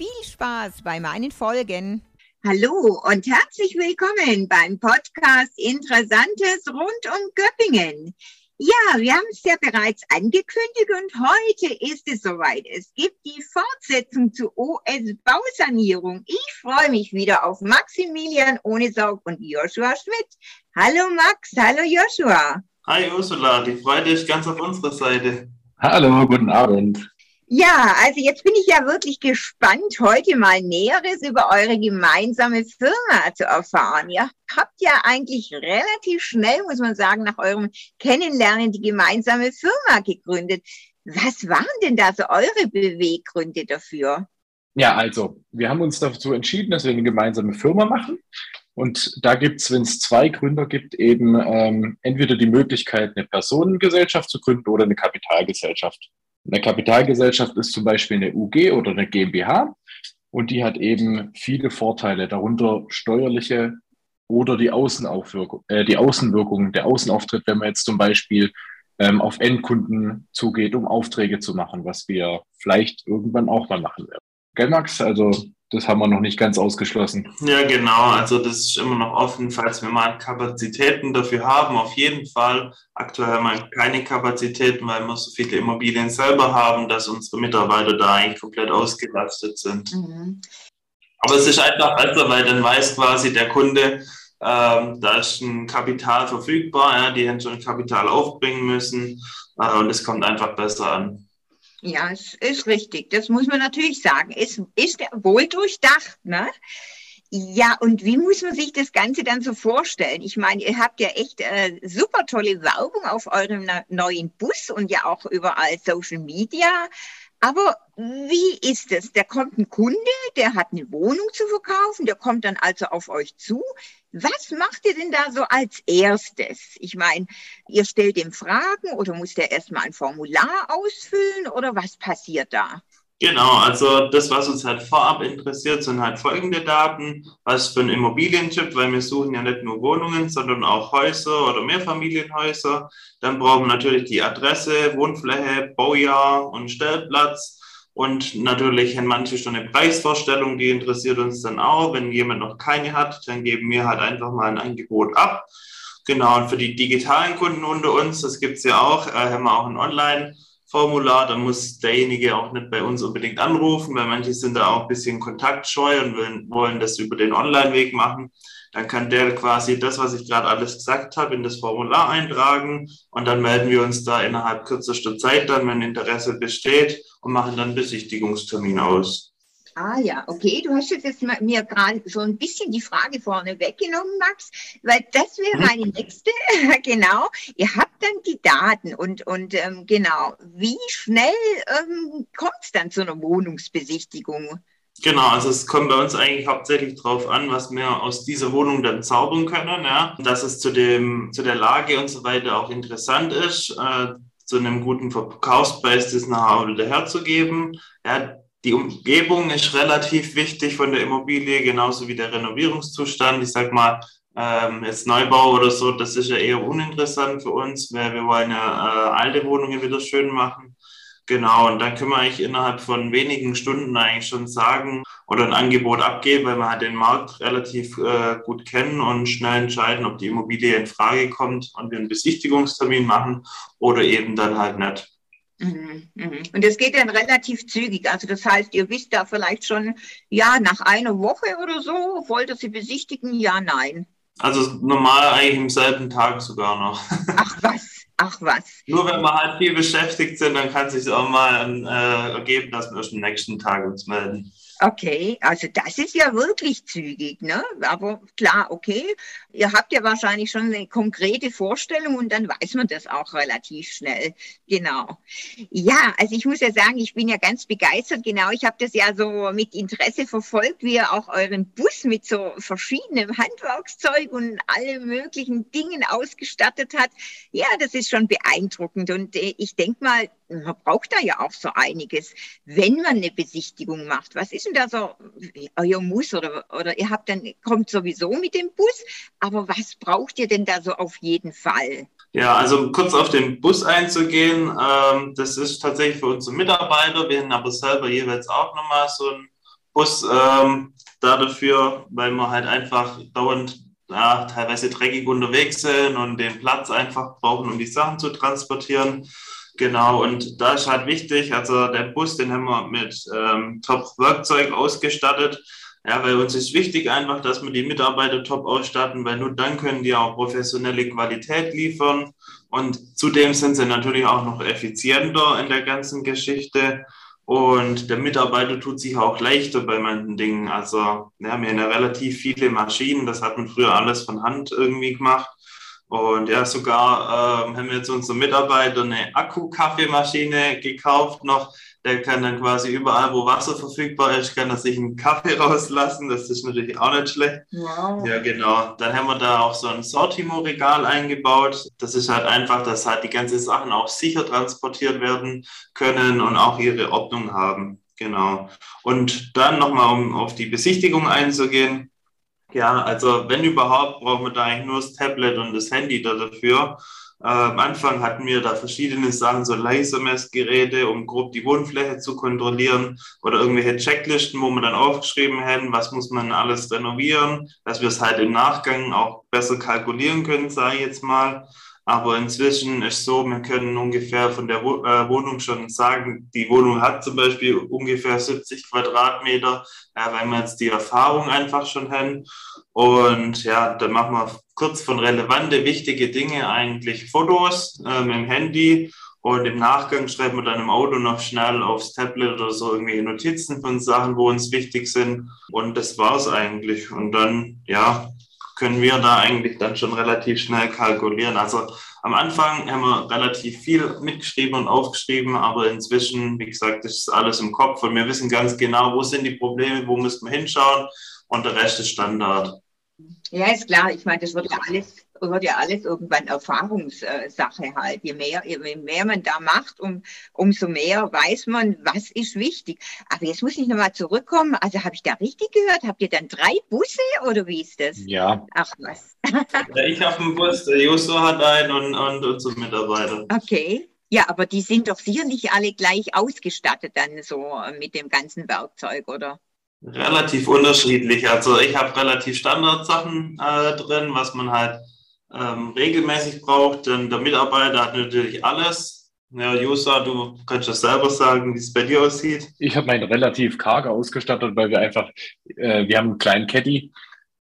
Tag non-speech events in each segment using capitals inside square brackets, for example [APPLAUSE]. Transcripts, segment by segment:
Viel Spaß bei meinen Folgen. Hallo und herzlich willkommen beim Podcast Interessantes rund um Göppingen. Ja, wir haben es ja bereits angekündigt und heute ist es soweit. Es gibt die Fortsetzung zu OS Bausanierung. Ich freue mich wieder auf Maximilian Ohnesaug und Joshua Schmidt. Hallo Max, hallo Joshua. Hi Ursula, die Freude ist ganz auf unserer Seite. Hallo, guten Abend. Ja, also jetzt bin ich ja wirklich gespannt, heute mal Näheres über eure gemeinsame Firma zu erfahren. Ihr habt ja eigentlich relativ schnell, muss man sagen, nach eurem Kennenlernen die gemeinsame Firma gegründet. Was waren denn da so eure Beweggründe dafür? Ja, also wir haben uns dazu entschieden, dass wir eine gemeinsame Firma machen. Und da gibt es, wenn es zwei Gründer gibt, eben ähm, entweder die Möglichkeit, eine Personengesellschaft zu gründen oder eine Kapitalgesellschaft. Eine Kapitalgesellschaft ist zum Beispiel eine UG oder eine GmbH und die hat eben viele Vorteile, darunter steuerliche oder die, Außenaufwirkung, äh, die Außenwirkung, der Außenauftritt, wenn man jetzt zum Beispiel ähm, auf Endkunden zugeht, um Aufträge zu machen, was wir vielleicht irgendwann auch mal machen werden. Gell, Max? Also das haben wir noch nicht ganz ausgeschlossen. Ja, genau. Also das ist immer noch offen, falls wir mal Kapazitäten dafür haben. Auf jeden Fall. Aktuell haben wir keine Kapazitäten, weil wir so viele Immobilien selber haben, dass unsere Mitarbeiter da eigentlich komplett ausgelastet sind. Mhm. Aber es ist einfach besser, weil dann weiß quasi der Kunde, ähm, da ist ein Kapital verfügbar, ja, die hätten schon Kapital aufbringen müssen äh, und es kommt einfach besser an. Ja, es ist richtig. Das muss man natürlich sagen. Es ist wohl durchdacht, ne? Ja, und wie muss man sich das Ganze dann so vorstellen? Ich meine, ihr habt ja echt äh, super tolle Werbung auf eurem neuen Bus und ja auch überall Social Media. Aber wie ist es? Da kommt ein Kunde, der hat eine Wohnung zu verkaufen, der kommt dann also auf euch zu. Was macht ihr denn da so als erstes? Ich meine, ihr stellt ihm Fragen oder muss der erstmal ein Formular ausfüllen oder was passiert da? Genau, also das, was uns halt vorab interessiert, sind halt folgende Daten. Was für ein Immobilientyp, weil wir suchen ja nicht nur Wohnungen, sondern auch Häuser oder Mehrfamilienhäuser. Dann brauchen wir natürlich die Adresse, Wohnfläche, Baujahr und Stellplatz. Und natürlich haben manche schon eine Preisvorstellung, die interessiert uns dann auch. Wenn jemand noch keine hat, dann geben wir halt einfach mal ein Angebot ab. Genau, und für die digitalen Kunden unter uns, das gibt's ja auch, äh, haben wir auch ein Online- Formular, dann muss derjenige auch nicht bei uns unbedingt anrufen, weil manche sind da auch ein bisschen kontaktscheu und wollen das über den Online-Weg machen. Dann kann der quasi das, was ich gerade alles gesagt habe, in das Formular eintragen und dann melden wir uns da innerhalb kürzester Zeit dann, wenn Interesse besteht und machen dann Besichtigungstermin aus. Ah ja, okay. Du hast jetzt mir gerade so ein bisschen die Frage vorne weggenommen, Max, weil das wäre mhm. meine nächste. [LAUGHS] genau. Ihr habt dann die Daten und, und ähm, genau, wie schnell ähm, kommt es dann zu einer Wohnungsbesichtigung? Genau, also es kommt bei uns eigentlich hauptsächlich darauf an, was wir aus dieser Wohnung dann zaubern können, ja. Dass es zu dem, zu der Lage und so weiter auch interessant ist, äh, zu einem guten Verkaufspreis das wieder herzugeben. Ja, die Umgebung ist relativ wichtig von der Immobilie, genauso wie der Renovierungszustand. Ich sag mal, ähm, jetzt Neubau oder so, das ist ja eher uninteressant für uns, weil wir wollen ja äh, alte Wohnungen wieder schön machen. Genau, und dann können wir eigentlich innerhalb von wenigen Stunden eigentlich schon sagen oder ein Angebot abgeben, weil wir halt den Markt relativ äh, gut kennen und schnell entscheiden, ob die Immobilie in Frage kommt und wir einen Besichtigungstermin machen oder eben dann halt nicht. Mhm, mhm. Und es geht dann relativ zügig. Also das heißt, ihr wisst da vielleicht schon, ja, nach einer Woche oder so, wollt ihr sie besichtigen? Ja, nein. Also normal eigentlich im selben Tag sogar noch. Ach was, ach was. Nur wenn wir halt viel beschäftigt sind, dann kann es sich auch mal äh, ergeben, dass wir erst am nächsten Tag uns melden. Okay, also das ist ja wirklich zügig, ne? Aber klar, okay, ihr habt ja wahrscheinlich schon eine konkrete Vorstellung und dann weiß man das auch relativ schnell. Genau. Ja, also ich muss ja sagen, ich bin ja ganz begeistert. Genau, ich habe das ja so mit Interesse verfolgt, wie ihr auch euren Bus mit so verschiedenem Handwerkszeug und alle möglichen Dingen ausgestattet hat. Ja, das ist schon beeindruckend und äh, ich denke mal, man braucht da ja auch so einiges, wenn man eine Besichtigung macht. Was ist denn da so euer Muss oder, oder ihr habt dann, kommt sowieso mit dem Bus, aber was braucht ihr denn da so auf jeden Fall? Ja, also kurz auf den Bus einzugehen, ähm, das ist tatsächlich für unsere Mitarbeiter. Wir haben aber selber jeweils auch nochmal so einen Bus ähm, da dafür, weil wir halt einfach dauernd ja, teilweise dreckig unterwegs sind und den Platz einfach brauchen, um die Sachen zu transportieren. Genau, und da ist halt wichtig, also der Bus, den haben wir mit ähm, Top-Werkzeug ausgestattet. Ja, weil uns ist wichtig einfach, dass wir die Mitarbeiter top ausstatten, weil nur dann können die auch professionelle Qualität liefern. Und zudem sind sie natürlich auch noch effizienter in der ganzen Geschichte. Und der Mitarbeiter tut sich auch leichter bei manchen Dingen. Also wir haben ja relativ viele Maschinen, das hat man früher alles von Hand irgendwie gemacht. Und ja, sogar ähm, haben wir jetzt unsere Mitarbeiter eine Akku-Kaffeemaschine gekauft noch. Der kann dann quasi überall, wo Wasser verfügbar ist, kann er sich einen Kaffee [LAUGHS] rauslassen. Das ist natürlich auch nicht schlecht. Wow. Ja, genau. Dann haben wir da auch so ein Sortimo-Regal eingebaut. Das ist halt einfach, dass halt die ganzen Sachen auch sicher transportiert werden können und auch ihre Ordnung haben. Genau. Und dann nochmal, um auf die Besichtigung einzugehen. Ja, also wenn überhaupt, brauchen wir da eigentlich nur das Tablet und das Handy da dafür. Äh, am Anfang hatten wir da verschiedene Sachen, so Lasermessgeräte, um grob die Wohnfläche zu kontrollieren oder irgendwelche Checklisten, wo wir dann aufgeschrieben hätten, was muss man alles renovieren, dass wir es halt im Nachgang auch besser kalkulieren können, sage ich jetzt mal. Aber inzwischen ist so, wir können ungefähr von der äh, Wohnung schon sagen, die Wohnung hat zum Beispiel ungefähr 70 Quadratmeter, weil wir jetzt die Erfahrung einfach schon haben. Und ja, dann machen wir kurz von relevante, wichtige Dinge eigentlich Fotos äh, mit dem Handy und im Nachgang schreiben wir dann im Auto noch schnell aufs Tablet oder so irgendwelche Notizen von Sachen, wo uns wichtig sind. Und das war's eigentlich. Und dann, ja, können wir da eigentlich dann schon relativ schnell kalkulieren. Also am Anfang haben wir relativ viel mitgeschrieben und aufgeschrieben, aber inzwischen, wie gesagt, ist alles im Kopf und wir wissen ganz genau, wo sind die Probleme, wo müssen wir hinschauen und der Rest ist Standard. Ja, ist klar. Ich meine, das wird ja alles wird ja alles irgendwann Erfahrungssache halt. Je mehr, je mehr man da macht, um, umso mehr weiß man, was ist wichtig. Aber jetzt muss ich nochmal zurückkommen. Also habe ich da richtig gehört? Habt ihr dann drei Busse oder wie ist das? Ja. Ach was. [LAUGHS] ja, ich habe einen Bus, der Josu hat einen und, und unsere Mitarbeiter. Okay. Ja, aber die sind doch sicher nicht alle gleich ausgestattet dann so mit dem ganzen Werkzeug, oder? Relativ unterschiedlich. Also ich habe relativ Standardsachen äh, drin, was man halt ähm, regelmäßig braucht, denn der Mitarbeiter hat natürlich alles. Ja, Jusa, du kannst das selber sagen, wie es bei dir aussieht. Ich habe meinen relativ karge ausgestattet, weil wir einfach, äh, wir haben einen kleinen Caddy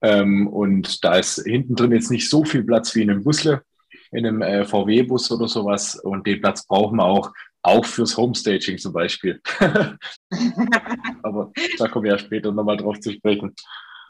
ähm, und da ist hinten drin jetzt nicht so viel Platz wie in einem Busle, in einem äh, VW-Bus oder sowas und den Platz brauchen wir auch, auch fürs Homestaging zum Beispiel. [LAUGHS] Aber da kommen wir ja später nochmal drauf zu sprechen.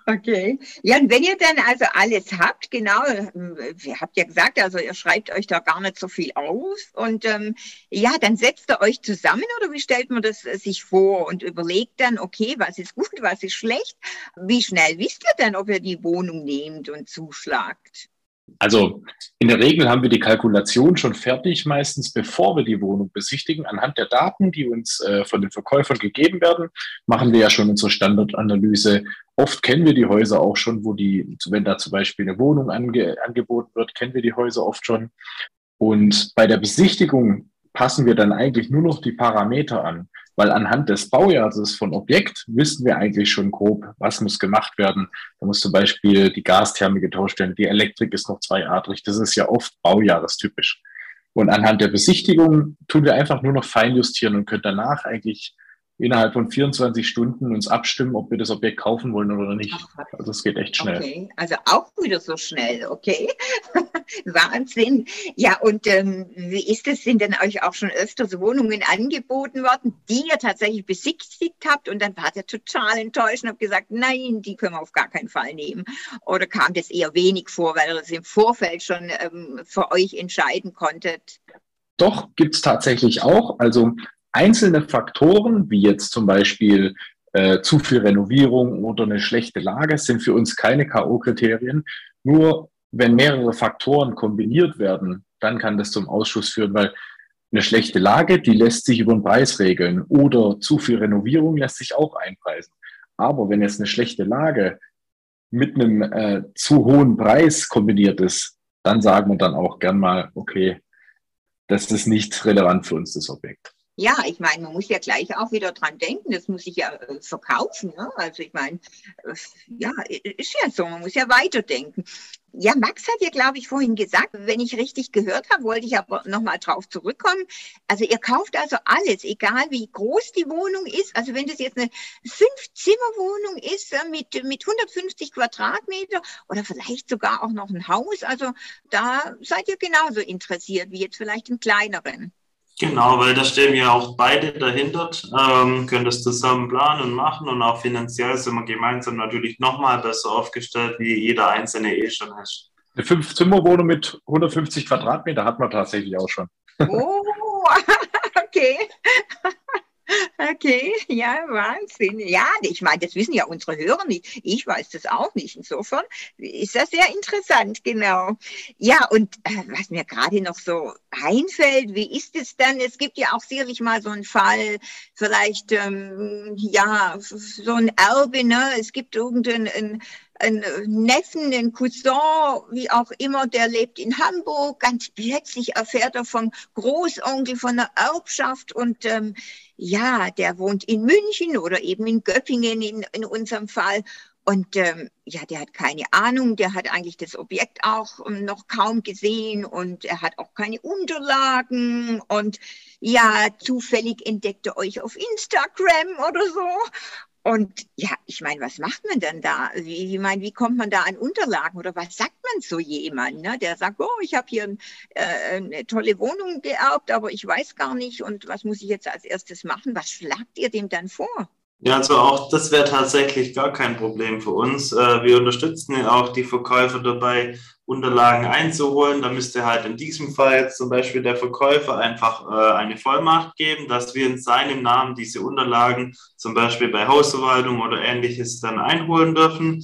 Okay. Ja, und wenn ihr dann also alles habt, genau, ihr habt ja gesagt, also ihr schreibt euch da gar nicht so viel auf und ähm, ja, dann setzt ihr euch zusammen oder wie stellt man das äh, sich vor und überlegt dann, okay, was ist gut, was ist schlecht? Wie schnell wisst ihr denn, ob ihr die Wohnung nehmt und zuschlagt? Also in der Regel haben wir die Kalkulation schon fertig, meistens bevor wir die Wohnung besichtigen. Anhand der Daten, die uns äh, von den Verkäufern gegeben werden, machen wir ja schon unsere Standardanalyse. Oft kennen wir die Häuser auch schon, wo die, wenn da zum Beispiel eine Wohnung ange, angeboten wird, kennen wir die Häuser oft schon. Und bei der Besichtigung passen wir dann eigentlich nur noch die Parameter an. Weil anhand des Baujahres von Objekt wissen wir eigentlich schon grob, was muss gemacht werden. Da muss zum Beispiel die Gastherme getauscht werden, die Elektrik ist noch zweiadrig. Das ist ja oft baujahrestypisch. Und anhand der Besichtigung tun wir einfach nur noch feinjustieren und können danach eigentlich innerhalb von 24 Stunden uns abstimmen, ob wir das Objekt kaufen wollen oder nicht. Also es geht echt schnell. Okay, also auch wieder so schnell, okay. [LAUGHS] Wahnsinn. Ja, und ähm, wie ist es? Sind denn euch auch schon öfters Wohnungen angeboten worden, die ihr tatsächlich besichtigt habt und dann wart ihr total enttäuscht und habt gesagt, nein, die können wir auf gar keinen Fall nehmen? Oder kam das eher wenig vor, weil ihr es im Vorfeld schon ähm, für euch entscheiden konntet? Doch, gibt es tatsächlich auch. Also einzelne Faktoren, wie jetzt zum Beispiel äh, zu viel Renovierung oder eine schlechte Lage, sind für uns keine K.O.-Kriterien. Nur wenn mehrere Faktoren kombiniert werden, dann kann das zum Ausschuss führen, weil eine schlechte Lage, die lässt sich über den Preis regeln oder zu viel Renovierung lässt sich auch einpreisen. Aber wenn jetzt eine schlechte Lage mit einem äh, zu hohen Preis kombiniert ist, dann sagen wir dann auch gern mal, okay, das ist nicht relevant für uns, das Objekt. Ja, ich meine, man muss ja gleich auch wieder dran denken, das muss sich ja äh, verkaufen. Ne? Also ich meine, äh, ja, ist ja so, man muss ja weiterdenken. Ja, Max hat ja, glaube ich, vorhin gesagt, wenn ich richtig gehört habe, wollte ich aber nochmal drauf zurückkommen. Also ihr kauft also alles, egal wie groß die Wohnung ist. Also wenn das jetzt eine Fünf-Zimmer-Wohnung ist äh, mit, mit 150 Quadratmeter oder vielleicht sogar auch noch ein Haus, also da seid ihr genauso interessiert wie jetzt vielleicht im kleineren. Genau, weil da stehen wir auch beide dahinter, ähm, können das zusammen planen und machen und auch finanziell sind wir gemeinsam natürlich nochmal besser aufgestellt, wie jeder einzelne eh schon ist. Eine Fünf-Zimmer-Wohnung mit 150 Quadratmeter hat man tatsächlich auch schon. Oh, [LAUGHS] okay. Okay, ja, Wahnsinn. Ja, ich meine, das wissen ja unsere Hörer nicht. Ich weiß das auch nicht. Insofern ist das sehr interessant, genau. Ja, und äh, was mir gerade noch so einfällt, wie ist es dann? Es gibt ja auch sicherlich mal so einen Fall, vielleicht, ähm, ja, so ein Erbe, ne? Es gibt irgendeinen ein Neffen, ein Cousin, wie auch immer, der lebt in Hamburg. Ganz plötzlich erfährt er vom Großonkel von der Erbschaft und ähm, ja, der wohnt in München oder eben in Göppingen in, in unserem Fall. Und ähm, ja, der hat keine Ahnung, der hat eigentlich das Objekt auch ähm, noch kaum gesehen und er hat auch keine Unterlagen und ja, zufällig entdeckt er euch auf Instagram oder so und ja, ich meine, was macht man denn da? Wie, ich meine, wie kommt man da an Unterlagen oder was sagt man so jemand, ne? der sagt, oh, ich habe hier äh, eine tolle Wohnung geerbt, aber ich weiß gar nicht und was muss ich jetzt als erstes machen? Was schlagt ihr dem dann vor? Ja, also auch das wäre tatsächlich gar kein Problem für uns. Äh, wir unterstützen ja auch die Verkäufer dabei, Unterlagen einzuholen. Da müsste halt in diesem Fall jetzt zum Beispiel der Verkäufer einfach äh, eine Vollmacht geben, dass wir in seinem Namen diese Unterlagen zum Beispiel bei Hausverwaltung oder ähnliches dann einholen dürfen.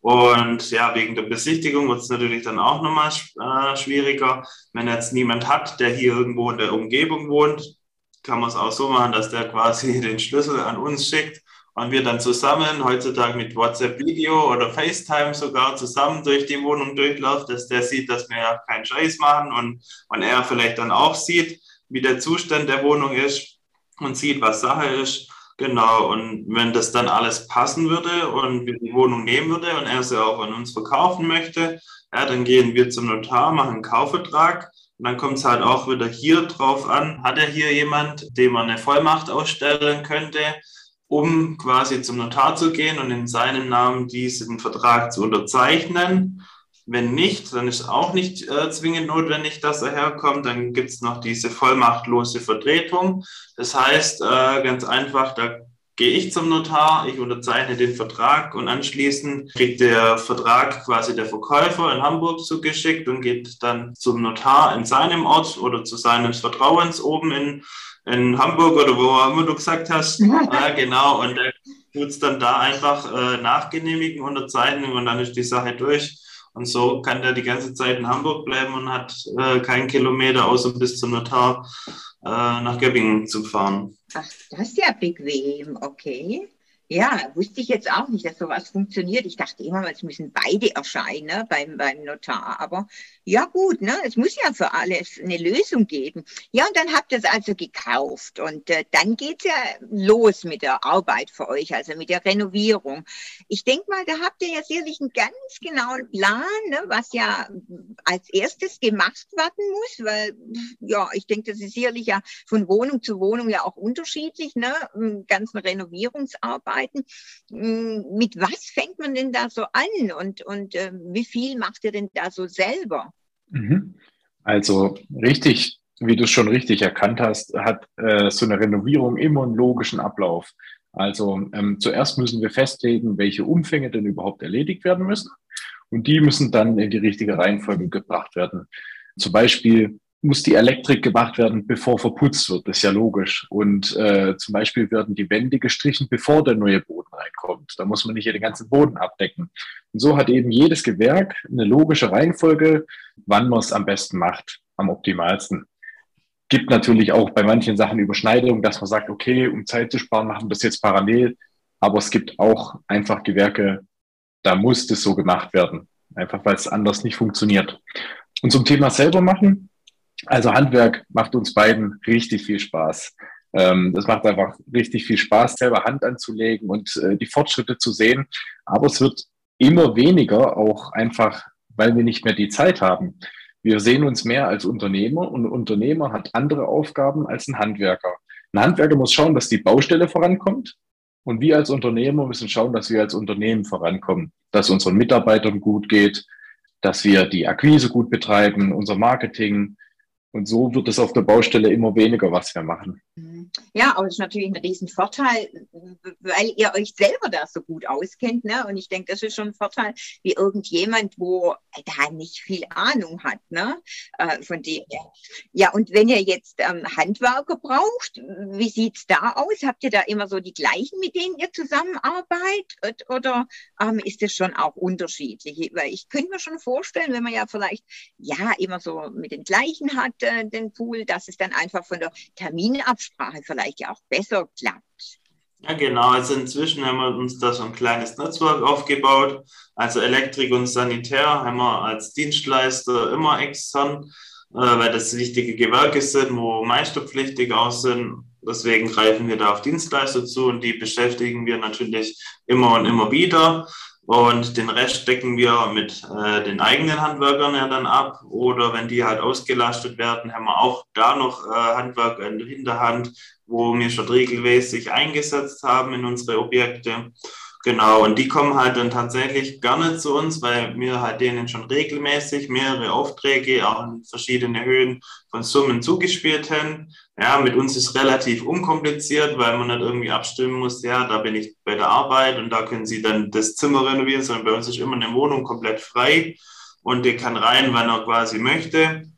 Und ja, wegen der Besichtigung wird es natürlich dann auch nochmal äh, schwieriger. Wenn jetzt niemand hat, der hier irgendwo in der Umgebung wohnt, kann man es auch so machen, dass der quasi [LAUGHS] den Schlüssel an uns schickt und wir dann zusammen, heutzutage mit WhatsApp-Video oder FaceTime sogar zusammen durch die Wohnung durchlaufen, dass der sieht, dass wir keinen Scheiß machen und, und er vielleicht dann auch sieht, wie der Zustand der Wohnung ist und sieht, was Sache ist. Genau, und wenn das dann alles passen würde und wir die Wohnung nehmen würde und er sie auch an uns verkaufen möchte, ja, dann gehen wir zum Notar, machen einen Kaufvertrag und dann kommt es halt auch wieder hier drauf an, hat er hier jemand, dem man eine Vollmacht ausstellen könnte, um quasi zum Notar zu gehen und in seinem Namen diesen Vertrag zu unterzeichnen. Wenn nicht, dann ist auch nicht äh, zwingend notwendig, dass er herkommt. Dann gibt es noch diese vollmachtlose Vertretung. Das heißt, äh, ganz einfach, da gehe ich zum Notar, ich unterzeichne den Vertrag und anschließend kriegt der Vertrag quasi der Verkäufer in Hamburg zugeschickt und geht dann zum Notar in seinem Ort oder zu seines Vertrauens oben in in Hamburg oder wo auch immer du gesagt hast. ja, [LAUGHS] genau. Und der tut es dann da einfach äh, nachgenehmigen, unterzeichnen und dann ist die Sache durch. Und so kann der die ganze Zeit in Hamburg bleiben und hat äh, keinen Kilometer außer bis zum Notar äh, nach Göppingen zu fahren. Ach, das ist ja bequem, okay. Ja, wusste ich jetzt auch nicht, dass sowas funktioniert. Ich dachte immer, es müssen beide erscheinen ne, beim, beim Notar. Aber ja gut, ne, es muss ja für alles eine Lösung geben. Ja, und dann habt ihr es also gekauft. Und äh, dann geht's ja los mit der Arbeit für euch, also mit der Renovierung. Ich denke mal, da habt ihr ja sicherlich einen ganz genauen Plan, ne, was ja als erstes gemacht werden muss. Weil, ja, ich denke, das ist sicherlich ja von Wohnung zu Wohnung ja auch unterschiedlich, ne, ganzen Renovierungsarbeit. Arbeiten. Hm, mit was fängt man denn da so an und, und äh, wie viel macht ihr denn da so selber? Mhm. Also richtig, wie du es schon richtig erkannt hast, hat äh, so eine Renovierung immer einen logischen Ablauf. Also ähm, zuerst müssen wir festlegen, welche Umfänge denn überhaupt erledigt werden müssen. Und die müssen dann in die richtige Reihenfolge gebracht werden. Zum Beispiel muss die Elektrik gemacht werden, bevor verputzt wird. Das ist ja logisch. Und äh, zum Beispiel werden die Wände gestrichen, bevor der neue Boden reinkommt. Da muss man nicht den ganzen Boden abdecken. Und so hat eben jedes Gewerk eine logische Reihenfolge, wann man es am besten macht, am optimalsten. Gibt natürlich auch bei manchen Sachen Überschneidungen, dass man sagt, okay, um Zeit zu sparen, machen wir das jetzt parallel. Aber es gibt auch einfach Gewerke, da muss das so gemacht werden. Einfach weil es anders nicht funktioniert. Und zum Thema selber machen, also Handwerk macht uns beiden richtig viel Spaß. Ähm, das macht einfach richtig viel Spaß, selber Hand anzulegen und äh, die Fortschritte zu sehen. Aber es wird immer weniger, auch einfach, weil wir nicht mehr die Zeit haben. Wir sehen uns mehr als Unternehmer und ein Unternehmer hat andere Aufgaben als ein Handwerker. Ein Handwerker muss schauen, dass die Baustelle vorankommt. Und wir als Unternehmer müssen schauen, dass wir als Unternehmen vorankommen, dass unseren Mitarbeitern gut geht, dass wir die Akquise gut betreiben, unser Marketing, und so wird es auf der Baustelle immer weniger, was wir machen. Mhm. Ja, aber es ist natürlich ein Riesenvorteil, weil ihr euch selber da so gut auskennt. Ne? Und ich denke, das ist schon ein Vorteil, wie irgendjemand, wo da nicht viel Ahnung hat. Ne? Äh, von dem her. Ja, und wenn ihr jetzt ähm, Handwerker braucht, wie sieht es da aus? Habt ihr da immer so die gleichen, mit denen ihr zusammenarbeitet? Oder ähm, ist es schon auch unterschiedlich? Weil ich könnte mir schon vorstellen, wenn man ja vielleicht ja immer so mit den gleichen hat, äh, den Pool, dass es dann einfach von der Terminabsprache vielleicht ja auch besser klappt. Ja, genau. Also inzwischen haben wir uns da so ein kleines Netzwerk aufgebaut. Also Elektrik und Sanitär haben wir als Dienstleister immer extern, äh, weil das wichtige Gewerke sind, wo meisterpflichtig auch sind. Deswegen greifen wir da auf Dienstleister zu und die beschäftigen wir natürlich immer und immer wieder. Und den Rest decken wir mit äh, den eigenen Handwerkern ja dann ab. Oder wenn die halt ausgelastet werden, haben wir auch da noch äh, Handwerker in der Hinterhand, wo wir schon regelmäßig eingesetzt haben in unsere Objekte. Genau, und die kommen halt dann tatsächlich gerne zu uns, weil wir halt denen schon regelmäßig mehrere Aufträge auch in verschiedene Höhen von Summen zugespielt haben. Ja, mit uns ist relativ unkompliziert, weil man nicht irgendwie abstimmen muss, ja, da bin ich bei der Arbeit und da können Sie dann das Zimmer renovieren, sondern bei uns ist immer eine Wohnung komplett frei und der kann rein, wann er quasi möchte.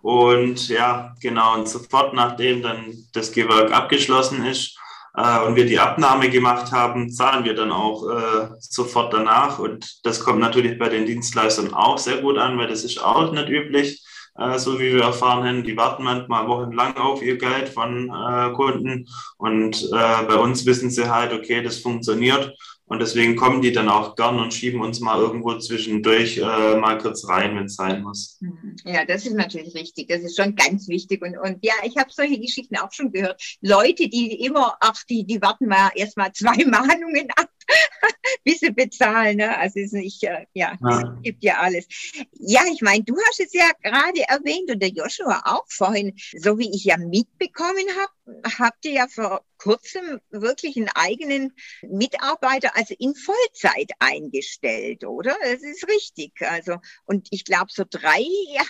Und ja, genau, und sofort nachdem dann das Gewerk abgeschlossen ist, äh, und wir die Abnahme gemacht haben, zahlen wir dann auch äh, sofort danach. Und das kommt natürlich bei den Dienstleistern auch sehr gut an, weil das ist auch nicht üblich. Äh, so wie wir erfahren haben, die warten manchmal wochenlang auf ihr Geld von äh, Kunden. Und äh, bei uns wissen sie halt, okay, das funktioniert. Und deswegen kommen die dann auch gern und schieben uns mal irgendwo zwischendurch äh, mal kurz rein, wenn es sein muss. Mhm. Ja, das ist natürlich richtig. Das ist schon ganz wichtig. Und, und ja, ich habe solche Geschichten auch schon gehört. Leute, die immer, ach, die, die warten mal erst mal zwei [LAUGHS] Mahnungen ab, [LAUGHS] bis sie bezahlen. Ne? Also es ist nicht, äh, ja, ja, es gibt ja alles. Ja, ich meine, du hast es ja gerade erwähnt und der Joshua auch vorhin, so wie ich ja mitbekommen habe, habt ihr ja vor kurzem wirklich einen eigenen Mitarbeiter, also in Vollzeit eingestellt, oder? Das ist richtig. Also, und ich glaube, so drei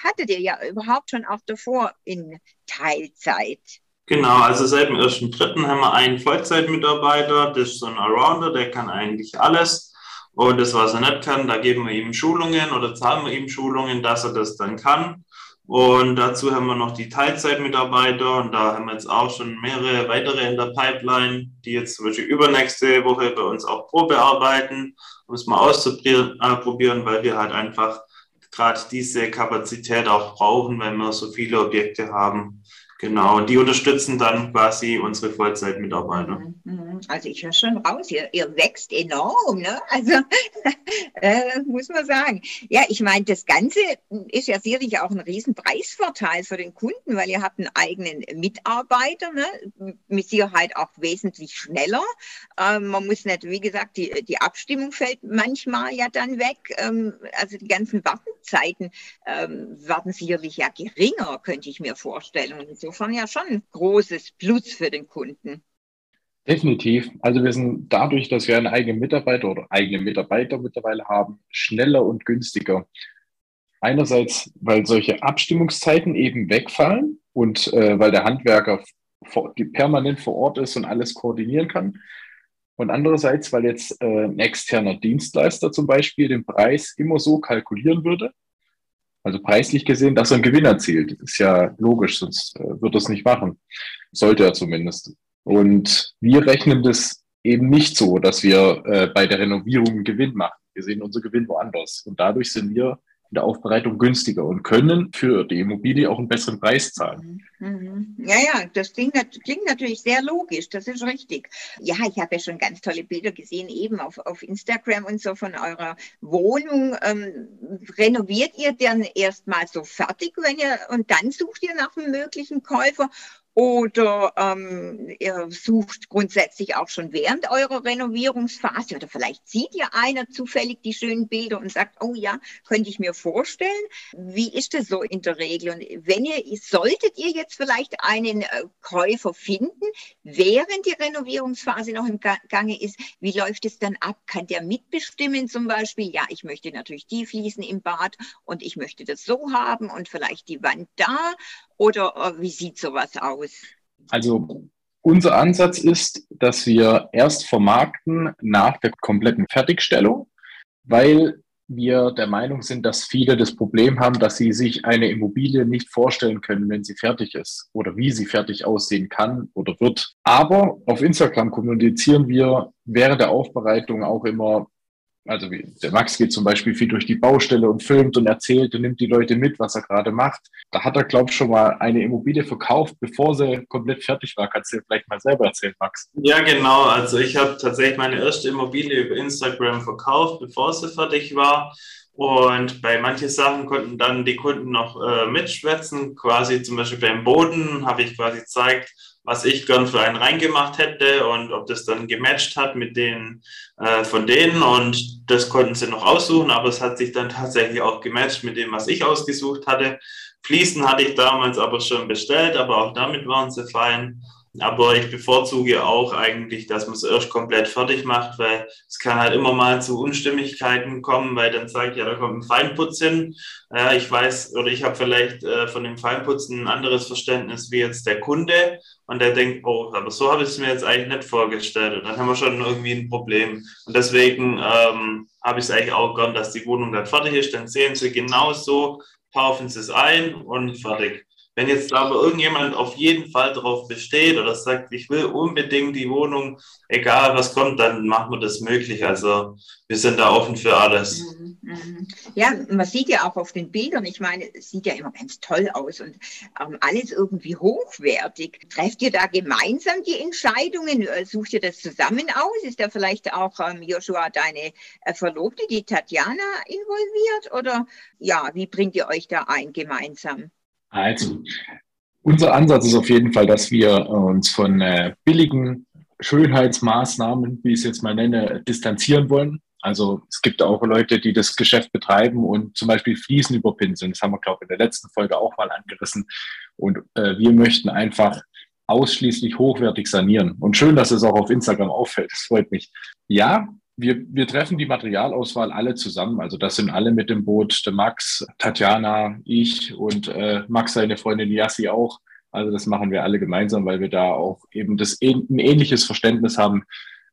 hattet ihr ja überhaupt schon auch davor in Teilzeit. Genau, also seit dem 1.3. haben wir einen Vollzeitmitarbeiter, das ist so ein Arounder, der kann eigentlich alles. Und das, was er nicht kann, da geben wir ihm Schulungen oder zahlen wir ihm Schulungen, dass er das dann kann. Und dazu haben wir noch die Teilzeitmitarbeiter und da haben wir jetzt auch schon mehrere weitere in der Pipeline, die jetzt zum Beispiel übernächste Woche bei uns auch Probe arbeiten, um es mal auszuprobieren, weil wir halt einfach gerade diese Kapazität auch brauchen, wenn wir so viele Objekte haben. Genau, die unterstützen dann quasi unsere Vollzeitmitarbeiter. Mhm, mhm. Also ich höre schon raus, ihr, ihr wächst enorm, ne? Also [LAUGHS] äh, muss man sagen. Ja, ich meine, das Ganze ist ja sicherlich auch ein Riesenpreisvorteil für den Kunden, weil ihr habt einen eigenen Mitarbeiter, ne? mit Sicherheit auch wesentlich schneller. Ähm, man muss nicht, wie gesagt, die, die Abstimmung fällt manchmal ja dann weg. Ähm, also die ganzen Wartenzeiten ähm, werden sicherlich ja geringer, könnte ich mir vorstellen. Und so insofern ja schon ein großes Plus für den Kunden. Definitiv. Also wir sind dadurch, dass wir einen eigenen Mitarbeiter oder eigene Mitarbeiter mittlerweile haben, schneller und günstiger. Einerseits, weil solche Abstimmungszeiten eben wegfallen und äh, weil der Handwerker vor, permanent vor Ort ist und alles koordinieren kann. Und andererseits, weil jetzt äh, ein externer Dienstleister zum Beispiel den Preis immer so kalkulieren würde, also preislich gesehen, dass er einen Gewinn erzielt. Das ist ja logisch, sonst äh, wird er es nicht machen. Sollte er zumindest. Und wir rechnen das eben nicht so, dass wir äh, bei der Renovierung einen Gewinn machen. Wir sehen unseren Gewinn woanders. Und dadurch sind wir in der Aufbereitung günstiger und können für die Immobilie auch einen besseren Preis zahlen. Mhm. mhm. Ja, ja, das klingt, klingt, natürlich sehr logisch, das ist richtig. Ja, ich habe ja schon ganz tolle Bilder gesehen, eben auf, auf Instagram und so von eurer Wohnung. Ähm, renoviert ihr dann erstmal so fertig, wenn ihr und dann sucht ihr nach einem möglichen Käufer oder ähm, ihr sucht grundsätzlich auch schon während eurer Renovierungsphase oder vielleicht sieht ihr einer zufällig die schönen Bilder und sagt, oh ja, könnte ich mir vorstellen. Wie ist das so in der Regel? Und wenn ihr, solltet ihr jetzt vielleicht einen äh, Käufer finden, während die Renovierungsphase noch im Gange ist, wie läuft es dann ab? Kann der mitbestimmen zum Beispiel? Ja, ich möchte natürlich die Fliesen im Bad und ich möchte das so haben und vielleicht die Wand da oder äh, wie sieht sowas aus? Also unser Ansatz ist, dass wir erst vermarkten nach der kompletten Fertigstellung, weil wir der Meinung sind, dass viele das Problem haben, dass sie sich eine Immobilie nicht vorstellen können, wenn sie fertig ist oder wie sie fertig aussehen kann oder wird. Aber auf Instagram kommunizieren wir während der Aufbereitung auch immer also wie, der Max geht zum Beispiel viel durch die Baustelle und filmt und erzählt und nimmt die Leute mit, was er gerade macht. Da hat er, glaube ich, schon mal eine Immobilie verkauft, bevor sie komplett fertig war. Kannst du dir vielleicht mal selber erzählen, Max? Ja, genau. Also ich habe tatsächlich meine erste Immobilie über Instagram verkauft, bevor sie fertig war. Und bei manchen Sachen konnten dann die Kunden noch äh, mitschwätzen. Quasi zum Beispiel beim Boden habe ich quasi gezeigt, was ich gern für einen reingemacht hätte und ob das dann gematcht hat mit den äh, von denen und das konnten sie noch aussuchen, aber es hat sich dann tatsächlich auch gematcht mit dem, was ich ausgesucht hatte. Fliesen hatte ich damals aber schon bestellt, aber auch damit waren sie fein. Aber ich bevorzuge auch eigentlich, dass man es erst komplett fertig macht, weil es kann halt immer mal zu Unstimmigkeiten kommen, weil dann sagt ja, da kommt ein Feinputz hin. Ja, ich weiß oder ich habe vielleicht äh, von dem Feinputzen ein anderes Verständnis wie jetzt der Kunde und der denkt, oh, aber so habe ich es mir jetzt eigentlich nicht vorgestellt. Und dann haben wir schon irgendwie ein Problem. Und deswegen ähm, habe ich es eigentlich auch gern, dass die Wohnung dann fertig ist. Dann sehen sie genau so, kaufen sie es ein und fertig. Wenn jetzt aber irgendjemand auf jeden Fall darauf besteht oder sagt, ich will unbedingt die Wohnung, egal was kommt, dann machen wir das möglich. Also wir sind da offen für alles. Mhm, mhm. Ja, man sieht ja auch auf den Bildern, ich meine, es sieht ja immer ganz toll aus und ähm, alles irgendwie hochwertig. Trefft ihr da gemeinsam die Entscheidungen? Äh, sucht ihr das zusammen aus? Ist da vielleicht auch ähm, Joshua, deine äh, Verlobte, die Tatjana, involviert? Oder ja, wie bringt ihr euch da ein gemeinsam? Also, unser Ansatz ist auf jeden Fall, dass wir uns von äh, billigen Schönheitsmaßnahmen, wie ich es jetzt mal nenne, distanzieren wollen. Also es gibt auch Leute, die das Geschäft betreiben und zum Beispiel Fliesen überpinseln. Das haben wir, glaube ich, in der letzten Folge auch mal angerissen. Und äh, wir möchten einfach ausschließlich hochwertig sanieren. Und schön, dass es auch auf Instagram auffällt. Das freut mich. Ja, wir, wir treffen die Materialauswahl alle zusammen. Also das sind alle mit dem Boot. Der Max, Tatjana, ich und äh, Max, seine Freundin Yassi auch. Also das machen wir alle gemeinsam, weil wir da auch eben das ein ähnliches Verständnis haben,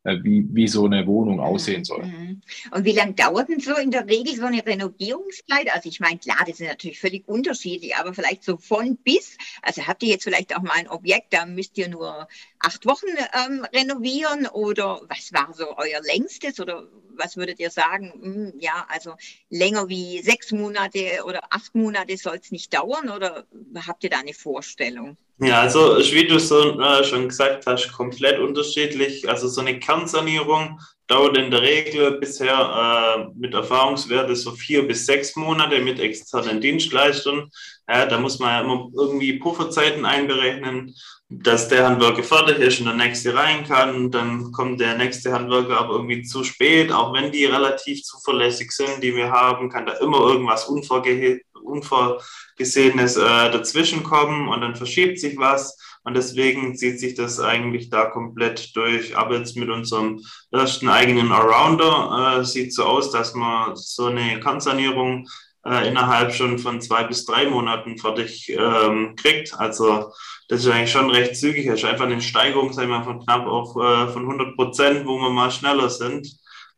wie, wie so eine Wohnung mhm. aussehen soll. Mhm. Und wie lange dauert denn so in der Regel so eine Renovierungszeit? Also ich meine, klar, das ist natürlich völlig unterschiedlich, aber vielleicht so von bis. Also habt ihr jetzt vielleicht auch mal ein Objekt, da müsst ihr nur acht Wochen ähm, renovieren oder was war so euer längstes oder was würdet ihr sagen? Hm, ja, also länger wie sechs Monate oder acht Monate soll es nicht dauern oder habt ihr da eine Vorstellung? Ja, also wie du so, äh, schon gesagt hast, komplett unterschiedlich. Also so eine Kernsanierung dauert in der Regel bisher äh, mit Erfahrungswerte so vier bis sechs Monate mit externen Dienstleistern. Ja, da muss man ja immer irgendwie Pufferzeiten einberechnen, dass der Handwerker fertig ist und der nächste rein kann. Dann kommt der nächste Handwerker aber irgendwie zu spät. Auch wenn die relativ zuverlässig sind, die wir haben, kann da immer irgendwas Unvorgesehenes äh, dazwischen kommen und dann verschiebt sich was. Und deswegen zieht sich das eigentlich da komplett durch. Aber jetzt mit unserem ersten eigenen Arounder äh, sieht so aus, dass man so eine Kernsanierung äh, innerhalb schon von zwei bis drei Monaten fertig ähm, kriegt. Also das ist eigentlich schon recht zügig. Es ist einfach eine Steigerung, sagen wir mal, von knapp auf äh, von 100 Prozent, wo wir mal schneller sind.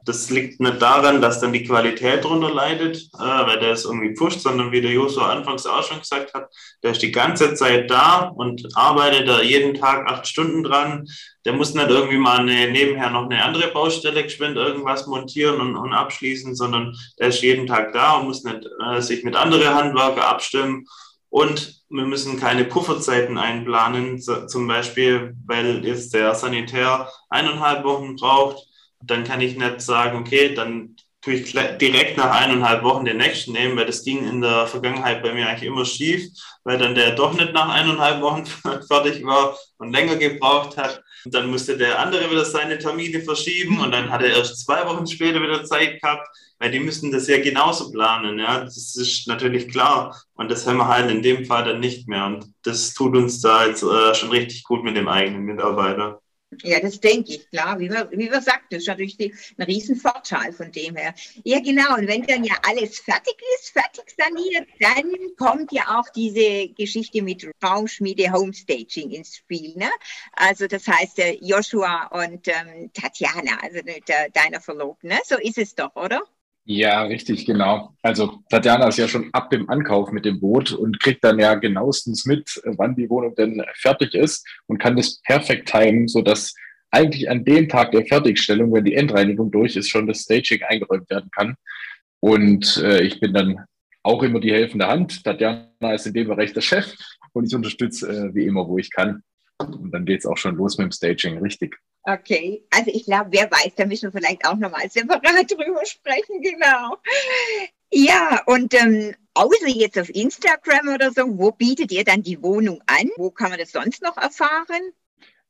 Das liegt nicht daran, dass dann die Qualität darunter leidet, äh, weil der ist irgendwie pusht, sondern wie der Joshua anfangs auch schon gesagt hat, der ist die ganze Zeit da und arbeitet da jeden Tag acht Stunden dran. Der muss nicht irgendwie mal eine, nebenher noch eine andere Baustelle geschwind irgendwas montieren und, und abschließen, sondern der ist jeden Tag da und muss nicht äh, sich mit anderen Handwerker abstimmen. Und wir müssen keine Pufferzeiten einplanen, zum Beispiel, weil jetzt der Sanitär eineinhalb Wochen braucht dann kann ich nicht sagen, okay, dann tue ich direkt nach eineinhalb Wochen den nächsten nehmen, weil das ging in der Vergangenheit bei mir eigentlich immer schief, weil dann der doch nicht nach eineinhalb Wochen [LAUGHS] fertig war und länger gebraucht hat. Und dann musste der andere wieder seine Termine verschieben und dann hat er erst zwei Wochen später wieder Zeit gehabt, weil die müssen das ja genauso planen. Ja, das ist natürlich klar. Und das haben wir halt in dem Fall dann nicht mehr. Und das tut uns da jetzt äh, schon richtig gut mit dem eigenen Mitarbeiter. Ja, das denke ich, klar. Wie wir, wie wir sagten, ist natürlich die, ein Riesenvorteil von dem her. Ja, genau. Und wenn dann ja alles fertig ist, fertig saniert, dann kommt ja auch diese Geschichte mit Raumschmiede Homestaging ins Spiel. Ne? Also das heißt äh, Joshua und ähm, Tatjana, also der, deiner Verlobten. Ne? So ist es doch, oder? Ja, richtig, genau. Also Tatjana ist ja schon ab dem Ankauf mit dem Boot und kriegt dann ja genauestens mit, wann die Wohnung denn fertig ist und kann das perfekt timen, sodass eigentlich an dem Tag der Fertigstellung, wenn die Endreinigung durch ist, schon das Staging eingeräumt werden kann. Und äh, ich bin dann auch immer die helfende Hand. Tatjana ist in dem Bereich der Chef und ich unterstütze äh, wie immer, wo ich kann. Und dann geht's auch schon los mit dem Staging, richtig. Okay, also ich glaube, wer weiß, da müssen wir vielleicht auch nochmal separat [LAUGHS] drüber sprechen, genau. Ja, und ähm, außer jetzt auf Instagram oder so, wo bietet ihr dann die Wohnung an? Wo kann man das sonst noch erfahren?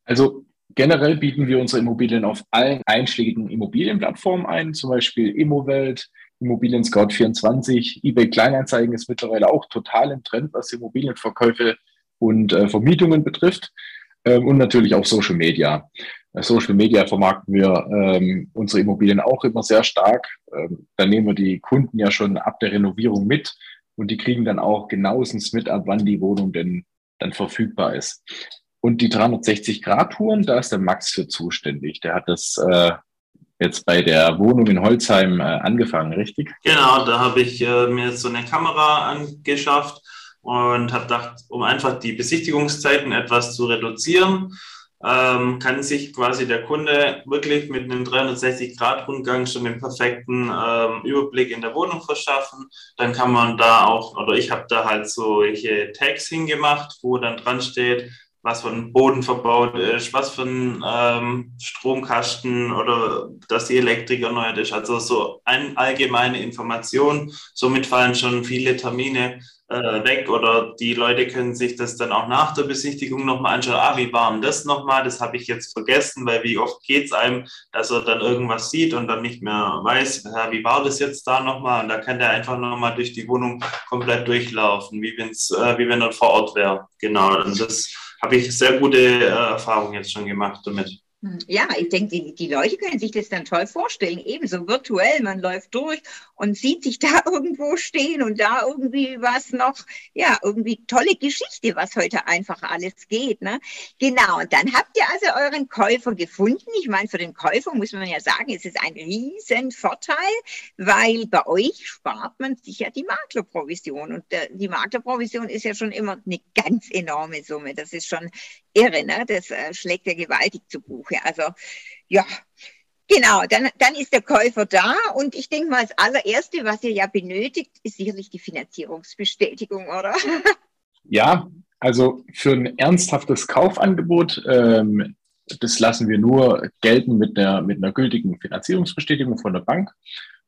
Also generell bieten wir unsere Immobilien auf allen einschlägigen Immobilienplattformen ein, zum Beispiel Immowelt, Immobilien Scout 24, eBay Kleinanzeigen ist mittlerweile auch total im Trend, was Immobilienverkäufe und äh, Vermietungen betrifft ähm, und natürlich auch Social Media. Social Media vermarkten wir ähm, unsere Immobilien auch immer sehr stark. Ähm, da nehmen wir die Kunden ja schon ab der Renovierung mit und die kriegen dann auch genauestens mit, ab wann die Wohnung denn dann verfügbar ist. Und die 360-Grad-Touren, da ist der Max für zuständig. Der hat das äh, jetzt bei der Wohnung in Holzheim äh, angefangen, richtig? Genau, da habe ich äh, mir so eine Kamera angeschafft und habe gedacht, um einfach die Besichtigungszeiten etwas zu reduzieren, ähm, kann sich quasi der Kunde wirklich mit einem 360-Grad-Rundgang schon den perfekten ähm, Überblick in der Wohnung verschaffen. Dann kann man da auch, oder ich habe da halt solche Tags hingemacht, wo dann dran steht, was für ein Boden verbaut ist, was für ein ähm, Stromkasten oder dass die Elektrik erneuert ist. Also so eine allgemeine Information. Somit fallen schon viele Termine äh, weg oder die Leute können sich das dann auch nach der Besichtigung nochmal anschauen. Ah, wie war denn das nochmal? Das habe ich jetzt vergessen, weil wie oft geht es einem, dass er dann irgendwas sieht und dann nicht mehr weiß, ja, wie war das jetzt da nochmal? Und da kann der einfach nochmal durch die Wohnung komplett durchlaufen, wie, wenn's, äh, wie wenn er vor Ort wäre. Genau, und das habe ich sehr gute äh, Erfahrungen jetzt schon gemacht damit. Hm, ja, ich denke, die, die Leute können sich das dann toll vorstellen. Ebenso virtuell, man läuft durch und sieht sich [LAUGHS] da irgendwo stehen und da irgendwie was noch, ja, irgendwie tolle Geschichte, was heute einfach alles geht. Ne? Genau, und dann habt ihr also euren Käufer gefunden. Ich meine, für den Käufer muss man ja sagen, es ist ein riesen Vorteil, weil bei euch spart man sich ja die Maklerprovision. Und äh, die Maklerprovision ist ja schon immer eine ganz enorme Summe. Das ist schon irre, ne? das äh, schlägt ja gewaltig zu Buche. Also ja, genau, dann, dann ist der Käufer da und ich denke mal, das allererste, was ihr ja benötigt, ist sicherlich die Finanzierungsbestätigung, oder? [LAUGHS] Ja, also für ein ernsthaftes Kaufangebot, ähm, das lassen wir nur gelten mit, der, mit einer gültigen Finanzierungsbestätigung von der Bank.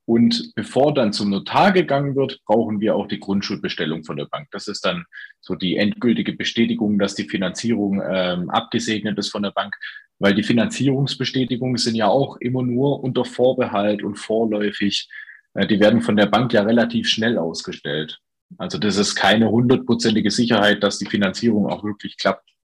Und bevor dann zum Notar gegangen wird, brauchen wir auch die Grundschuldbestellung von der Bank. Das ist dann so die endgültige Bestätigung, dass die Finanzierung ähm, abgesegnet ist von der Bank, weil die Finanzierungsbestätigungen sind ja auch immer nur unter Vorbehalt und vorläufig. Äh, die werden von der Bank ja relativ schnell ausgestellt. Also das ist keine hundertprozentige Sicherheit, dass die Finanzierung auch wirklich klappt.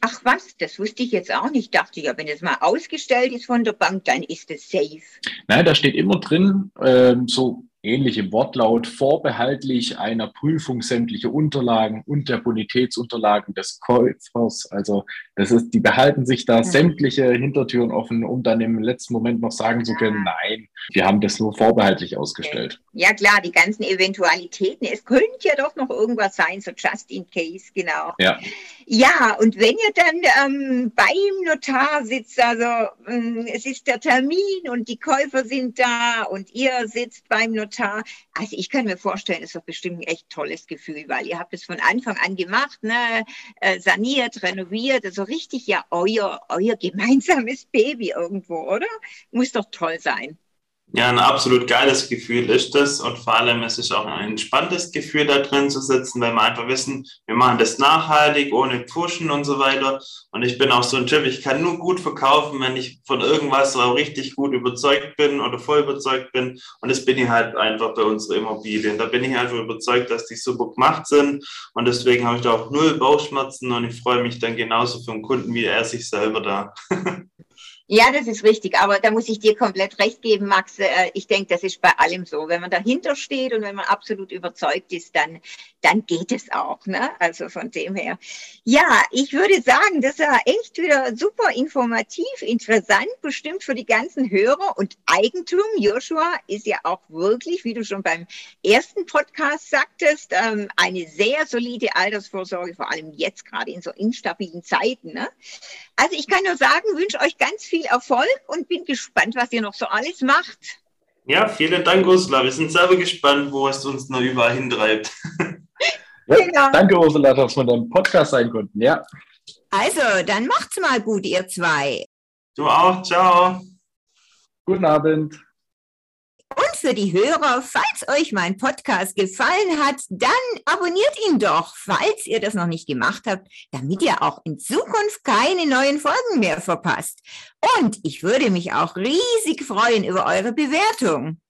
Ach was, das wusste ich jetzt auch nicht. Dachte ja, wenn es mal ausgestellt ist von der Bank, dann ist es safe. Nein, da steht immer drin, äh, so ähnlich im Wortlaut, vorbehaltlich einer Prüfung sämtliche Unterlagen und der Bonitätsunterlagen des Käufers. Also das ist, die behalten sich da mhm. sämtliche Hintertüren offen, um dann im letzten Moment noch sagen zu können, nein, wir haben das nur vorbehaltlich ausgestellt. Ja klar, die ganzen Eventualitäten. Es könnte ja doch noch irgendwas sein, so just in case, genau. Ja, ja und wenn ihr dann ähm, beim Notar sitzt, also ähm, es ist der Termin und die Käufer sind da und ihr sitzt beim Notar. Also ich kann mir vorstellen, ist doch bestimmt ein echt tolles Gefühl, weil ihr habt es von Anfang an gemacht, ne? Äh, saniert, renoviert, also richtig ja euer, euer gemeinsames Baby irgendwo, oder? Muss doch toll sein. Ja, ein absolut geiles Gefühl ist das und vor allem ist es auch ein entspanntes Gefühl, da drin zu sitzen, weil wir einfach wissen, wir machen das nachhaltig, ohne Pushen und so weiter. Und ich bin auch so ein Typ, ich kann nur gut verkaufen, wenn ich von irgendwas so richtig gut überzeugt bin oder voll überzeugt bin. Und das bin ich halt einfach bei unseren Immobilien. Da bin ich einfach überzeugt, dass die super gemacht sind und deswegen habe ich da auch null Bauchschmerzen und ich freue mich dann genauso für den Kunden wie er sich selber da. [LAUGHS] Ja, das ist richtig. Aber da muss ich dir komplett recht geben, Max. Äh, ich denke, das ist bei allem so. Wenn man dahinter steht und wenn man absolut überzeugt ist, dann, dann geht es auch. Ne? Also von dem her. Ja, ich würde sagen, das war echt wieder super informativ, interessant, bestimmt für die ganzen Hörer. Und Eigentum, Joshua, ist ja auch wirklich, wie du schon beim ersten Podcast sagtest, ähm, eine sehr solide Altersvorsorge, vor allem jetzt gerade in so instabilen Zeiten. Ne? Also ich kann nur sagen, wünsche euch ganz viel Erfolg und bin gespannt, was ihr noch so alles macht. Ja, vielen Dank, Ursula. Wir sind selber gespannt, wo es uns noch überall hintreibt. ja, genau. Danke, Ursula, dass wir deinem Podcast sein konnten. Ja. Also, dann macht's mal gut, ihr zwei. Du auch. Ciao. Guten Abend. Und für die Hörer, falls euch mein Podcast gefallen hat, dann abonniert ihn doch, falls ihr das noch nicht gemacht habt, damit ihr auch in Zukunft keine neuen Folgen mehr verpasst. Und ich würde mich auch riesig freuen über eure Bewertung.